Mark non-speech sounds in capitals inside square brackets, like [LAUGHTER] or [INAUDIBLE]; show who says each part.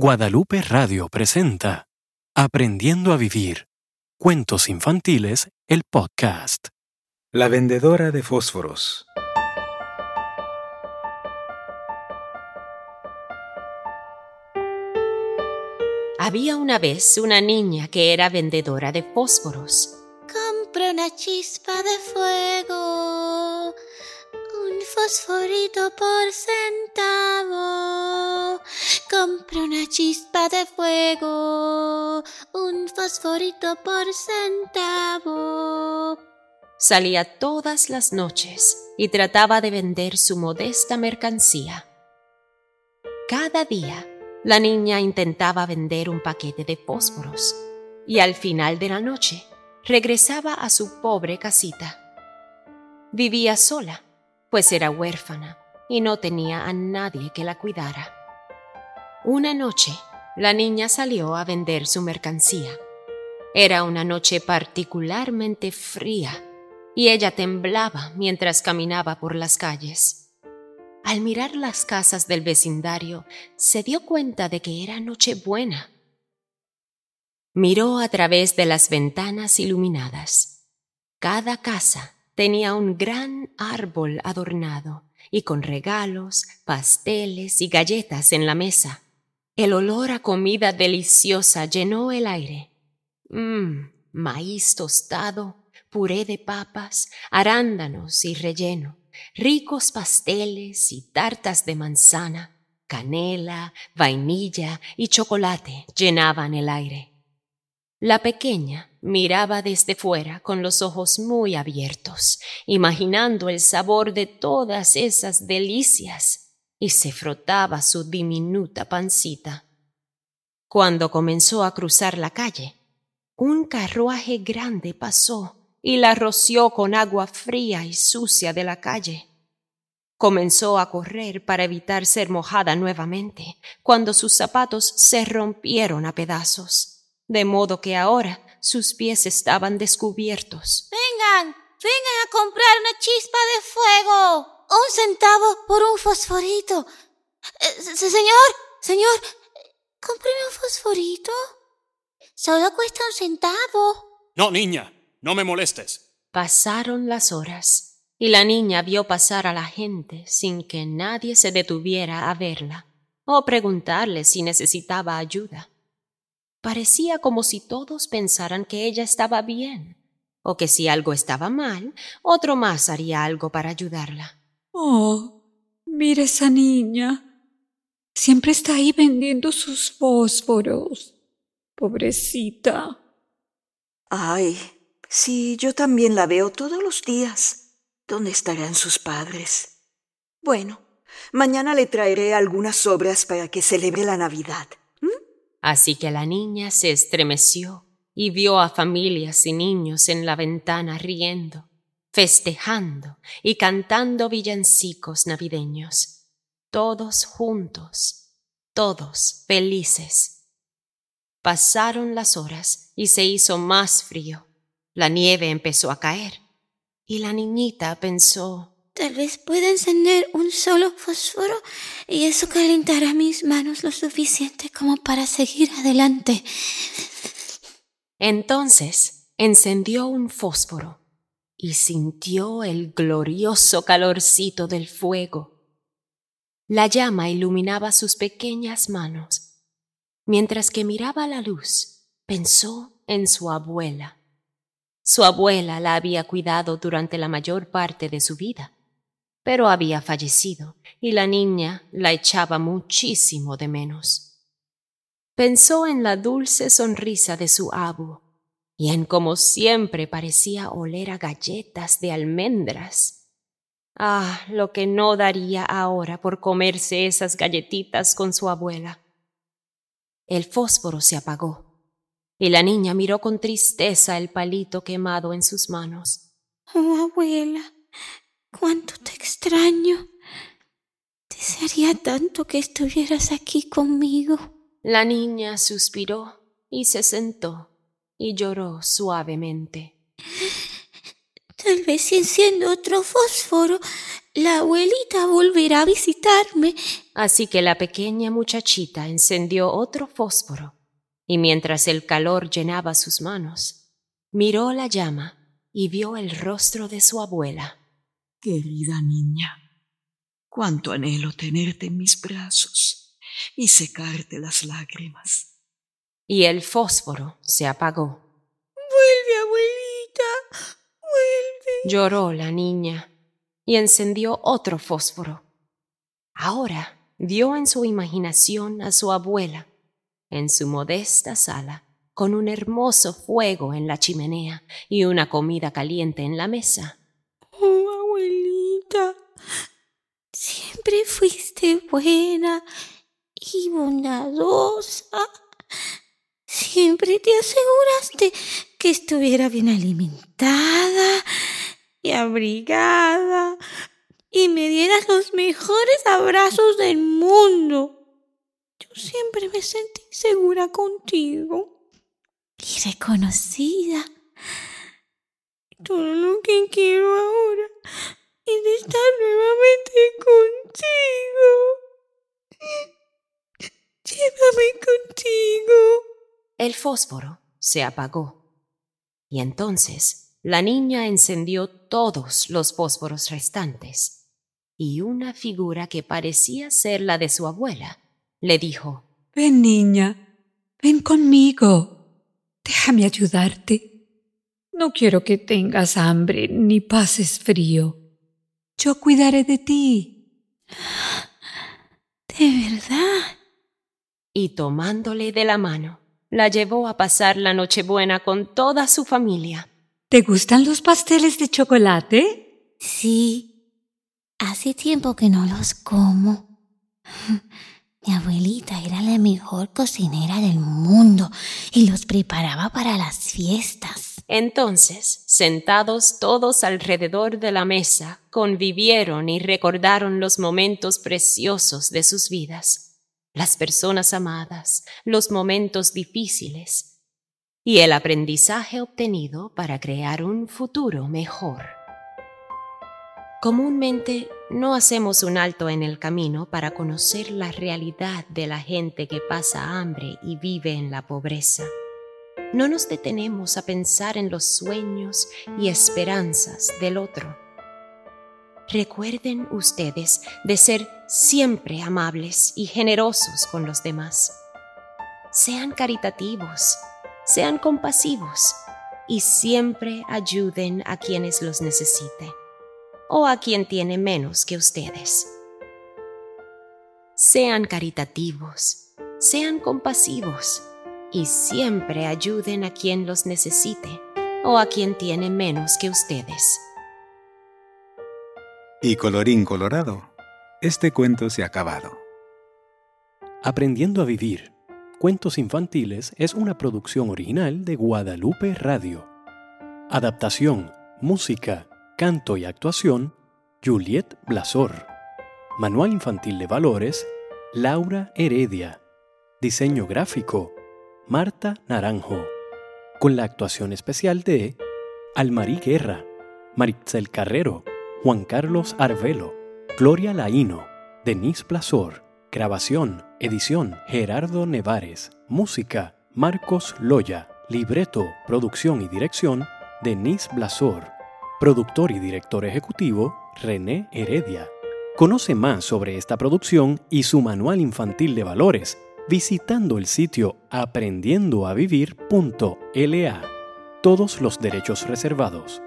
Speaker 1: Guadalupe Radio presenta Aprendiendo a Vivir. Cuentos infantiles, el podcast.
Speaker 2: La vendedora de fósforos.
Speaker 3: Había una vez una niña que era vendedora de fósforos.
Speaker 4: Compra una chispa de fuego, un fosforito por centavo. Compra una chispa de fuego, un fosforito por centavo.
Speaker 3: Salía todas las noches y trataba de vender su modesta mercancía. Cada día, la niña intentaba vender un paquete de fósforos y al final de la noche regresaba a su pobre casita. Vivía sola, pues era huérfana y no tenía a nadie que la cuidara. Una noche, la niña salió a vender su mercancía. Era una noche particularmente fría y ella temblaba mientras caminaba por las calles. Al mirar las casas del vecindario, se dio cuenta de que era Nochebuena. Miró a través de las ventanas iluminadas. Cada casa tenía un gran árbol adornado y con regalos, pasteles y galletas en la mesa. El olor a comida deliciosa llenó el aire. Mmm, maíz tostado, puré de papas, arándanos y relleno, ricos pasteles y tartas de manzana, canela, vainilla y chocolate llenaban el aire. La pequeña miraba desde fuera con los ojos muy abiertos, imaginando el sabor de todas esas delicias y se frotaba su diminuta pancita. Cuando comenzó a cruzar la calle, un carruaje grande pasó y la roció con agua fría y sucia de la calle. Comenzó a correr para evitar ser mojada nuevamente, cuando sus zapatos se rompieron a pedazos, de modo que ahora sus pies estaban descubiertos.
Speaker 4: Vengan, vengan a comprar una chispa de fuego un centavo por un fosforito. Eh, señor, señor, cómpreme un fosforito. Solo cuesta un centavo.
Speaker 5: No, niña, no me molestes.
Speaker 3: Pasaron las horas y la niña vio pasar a la gente sin que nadie se detuviera a verla o preguntarle si necesitaba ayuda. Parecía como si todos pensaran que ella estaba bien, o que si algo estaba mal, otro más haría algo para ayudarla.
Speaker 6: Oh, mira esa niña. Siempre está ahí vendiendo sus fósforos. Pobrecita.
Speaker 7: Ay, sí, yo también la veo todos los días. ¿Dónde estarán sus padres? Bueno, mañana le traeré algunas obras para que celebre la Navidad.
Speaker 3: Así que la niña se estremeció y vio a familias y niños en la ventana riendo festejando y cantando villancicos navideños, todos juntos, todos felices. Pasaron las horas y se hizo más frío. La nieve empezó a caer y la niñita pensó
Speaker 4: Tal vez pueda encender un solo fósforo y eso calentará mis manos lo suficiente como para seguir adelante.
Speaker 3: Entonces encendió un fósforo y sintió el glorioso calorcito del fuego. La llama iluminaba sus pequeñas manos. Mientras que miraba la luz, pensó en su abuela. Su abuela la había cuidado durante la mayor parte de su vida, pero había fallecido y la niña la echaba muchísimo de menos. Pensó en la dulce sonrisa de su abu y en como siempre parecía oler a galletas de almendras. Ah, lo que no daría ahora por comerse esas galletitas con su abuela. El fósforo se apagó, y la niña miró con tristeza el palito quemado en sus manos.
Speaker 4: Oh, abuela, cuánto te extraño. Desearía tanto que estuvieras aquí conmigo.
Speaker 3: La niña suspiró y se sentó y lloró suavemente.
Speaker 4: Tal vez si enciendo otro fósforo, la abuelita volverá a visitarme.
Speaker 3: Así que la pequeña muchachita encendió otro fósforo y mientras el calor llenaba sus manos, miró la llama y vio el rostro de su abuela.
Speaker 7: Querida niña, cuánto anhelo tenerte en mis brazos y secarte las lágrimas.
Speaker 3: Y el fósforo se apagó.
Speaker 4: Vuelve, abuelita, vuelve.
Speaker 3: Lloró la niña y encendió otro fósforo. Ahora vio en su imaginación a su abuela, en su modesta sala, con un hermoso fuego en la chimenea y una comida caliente en la mesa.
Speaker 4: Oh, abuelita, siempre fuiste buena y bondadosa. Siempre te aseguraste que estuviera bien alimentada y abrigada y me dieras los mejores abrazos del mundo. Yo siempre me sentí segura contigo y reconocida. Todo lo que quiero ahora es estar nuevamente contigo. Llévame contigo.
Speaker 3: El fósforo se apagó y entonces la niña encendió todos los fósforos restantes y una figura que parecía ser la de su abuela le dijo
Speaker 6: Ven, niña, ven conmigo. Déjame ayudarte. No quiero que tengas hambre ni pases frío. Yo cuidaré de ti. [GASPS]
Speaker 4: ¿De verdad?
Speaker 3: Y tomándole de la mano, la llevó a pasar la Nochebuena con toda su familia.
Speaker 6: ¿Te gustan los pasteles de chocolate?
Speaker 4: Sí. Hace tiempo que no los como. [LAUGHS] Mi abuelita era la mejor cocinera del mundo y los preparaba para las fiestas.
Speaker 3: Entonces, sentados todos alrededor de la mesa, convivieron y recordaron los momentos preciosos de sus vidas, las personas amadas, los momentos difíciles y el aprendizaje obtenido para crear un futuro mejor. Comúnmente no hacemos un alto en el camino para conocer la realidad de la gente que pasa hambre y vive en la pobreza. No nos detenemos a pensar en los sueños y esperanzas del otro. Recuerden ustedes de ser siempre amables y generosos con los demás. Sean caritativos, sean compasivos y siempre ayuden a quienes los necesiten o a quien tiene menos que ustedes. Sean caritativos, sean compasivos y siempre ayuden a quien los necesite o a quien tiene menos que ustedes.
Speaker 2: Y colorín colorado, este cuento se ha acabado.
Speaker 1: Aprendiendo a vivir. Cuentos infantiles es una producción original de Guadalupe Radio. Adaptación, música, canto y actuación, Juliet Blasor. Manual Infantil de Valores, Laura Heredia. Diseño gráfico, Marta Naranjo. Con la actuación especial de Almarí Guerra, Maritzel Carrero, Juan Carlos Arvelo, Gloria Laíno, Denise Blasor. Grabación, edición, Gerardo Nevares. Música, Marcos Loya. Libreto, producción y dirección, Denise Blasor. Productor y director ejecutivo, René Heredia. Conoce más sobre esta producción y su manual infantil de valores visitando el sitio aprendiendoavivir.la. Todos los derechos reservados.